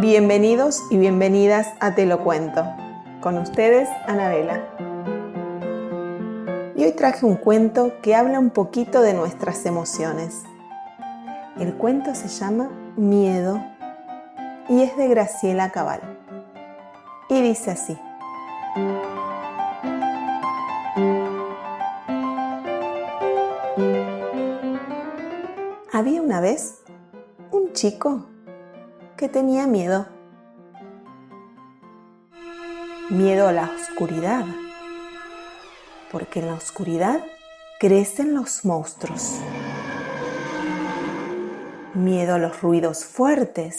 Bienvenidos y bienvenidas a Te lo cuento. Con ustedes, Anabela. Y hoy traje un cuento que habla un poquito de nuestras emociones. El cuento se llama Miedo y es de Graciela Cabal. Y dice así. Había una vez un chico que tenía miedo. Miedo a la oscuridad, porque en la oscuridad crecen los monstruos. Miedo a los ruidos fuertes,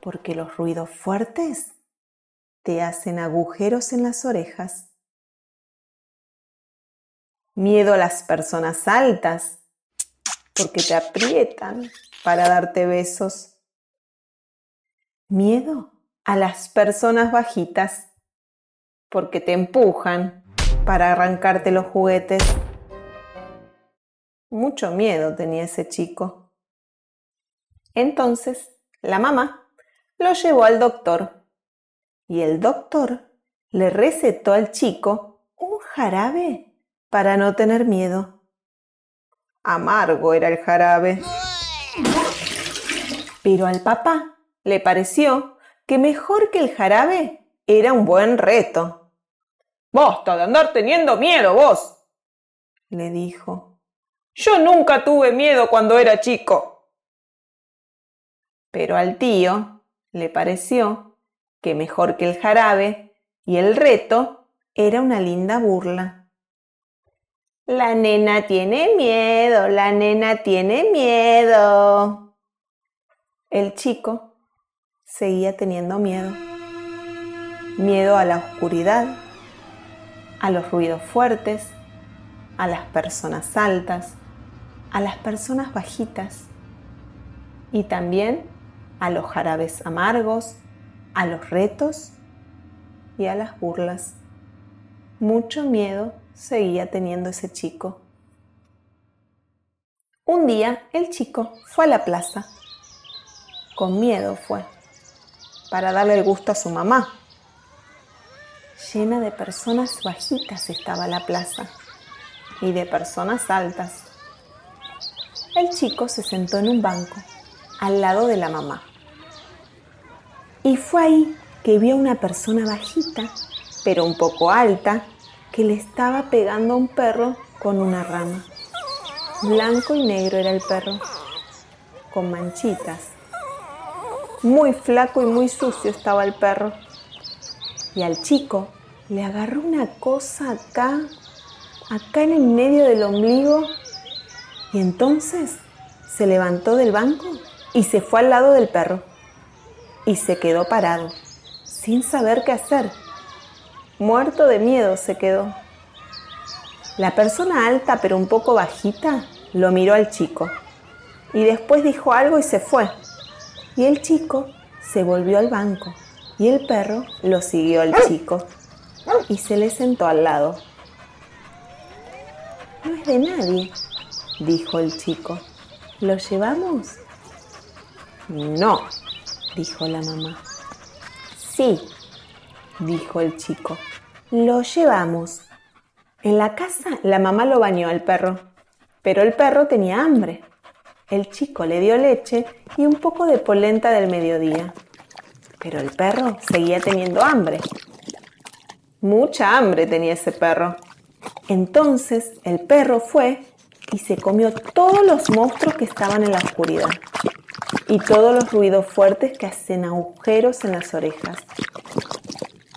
porque los ruidos fuertes te hacen agujeros en las orejas. Miedo a las personas altas, porque te aprietan para darte besos. Miedo a las personas bajitas, porque te empujan para arrancarte los juguetes. Mucho miedo tenía ese chico. Entonces, la mamá lo llevó al doctor y el doctor le recetó al chico un jarabe para no tener miedo. Amargo era el jarabe. Pero al papá le pareció que mejor que el jarabe era un buen reto. Basta de andar teniendo miedo vos, le dijo. Yo nunca tuve miedo cuando era chico. Pero al tío le pareció que mejor que el jarabe y el reto era una linda burla. La nena tiene miedo, la nena tiene miedo. El chico seguía teniendo miedo. Miedo a la oscuridad, a los ruidos fuertes, a las personas altas, a las personas bajitas y también a los jarabes amargos, a los retos y a las burlas. Mucho miedo seguía teniendo ese chico. Un día el chico fue a la plaza. Con miedo fue, para darle el gusto a su mamá. Llena de personas bajitas estaba la plaza y de personas altas. El chico se sentó en un banco al lado de la mamá. Y fue ahí que vio a una persona bajita, pero un poco alta, que le estaba pegando a un perro con una rama. Blanco y negro era el perro, con manchitas. Muy flaco y muy sucio estaba el perro. Y al chico le agarró una cosa acá, acá en el medio del ombligo. Y entonces se levantó del banco y se fue al lado del perro. Y se quedó parado, sin saber qué hacer Muerto de miedo se quedó. La persona alta pero un poco bajita lo miró al chico y después dijo algo y se fue. Y el chico se volvió al banco y el perro lo siguió al chico y se le sentó al lado. No es de nadie, dijo el chico. ¿Lo llevamos? No, dijo la mamá. Sí, dijo el chico. Lo llevamos. En la casa la mamá lo bañó al perro, pero el perro tenía hambre. El chico le dio leche y un poco de polenta del mediodía, pero el perro seguía teniendo hambre. Mucha hambre tenía ese perro. Entonces el perro fue y se comió todos los monstruos que estaban en la oscuridad y todos los ruidos fuertes que hacen agujeros en las orejas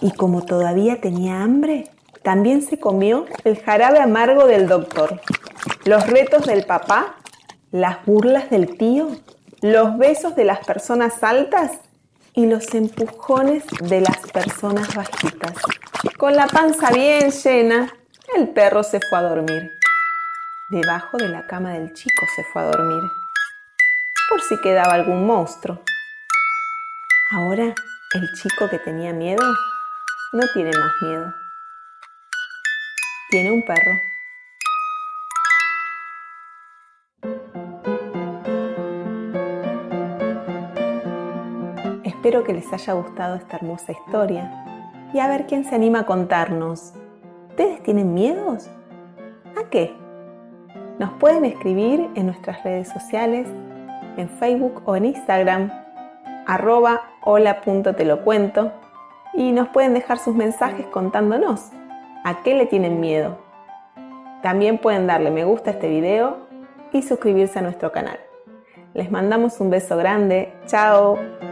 y como todavía tenía hambre, también se comió el jarabe amargo del doctor, los retos del papá, las burlas del tío, los besos de las personas altas y los empujones de las personas bajitas. Con la panza bien llena, el perro se fue a dormir. Debajo de la cama del chico se fue a dormir, por si quedaba algún monstruo. Ahora, el chico que tenía miedo no tiene más miedo. Tiene un perro. Espero que les haya gustado esta hermosa historia y a ver quién se anima a contarnos. ¿Ustedes tienen miedos? ¿A qué? Nos pueden escribir en nuestras redes sociales, en Facebook o en Instagram, arroba hola.telocuento y nos pueden dejar sus mensajes contándonos a qué le tienen miedo. También pueden darle me gusta a este video y suscribirse a nuestro canal. Les mandamos un beso grande. Chao.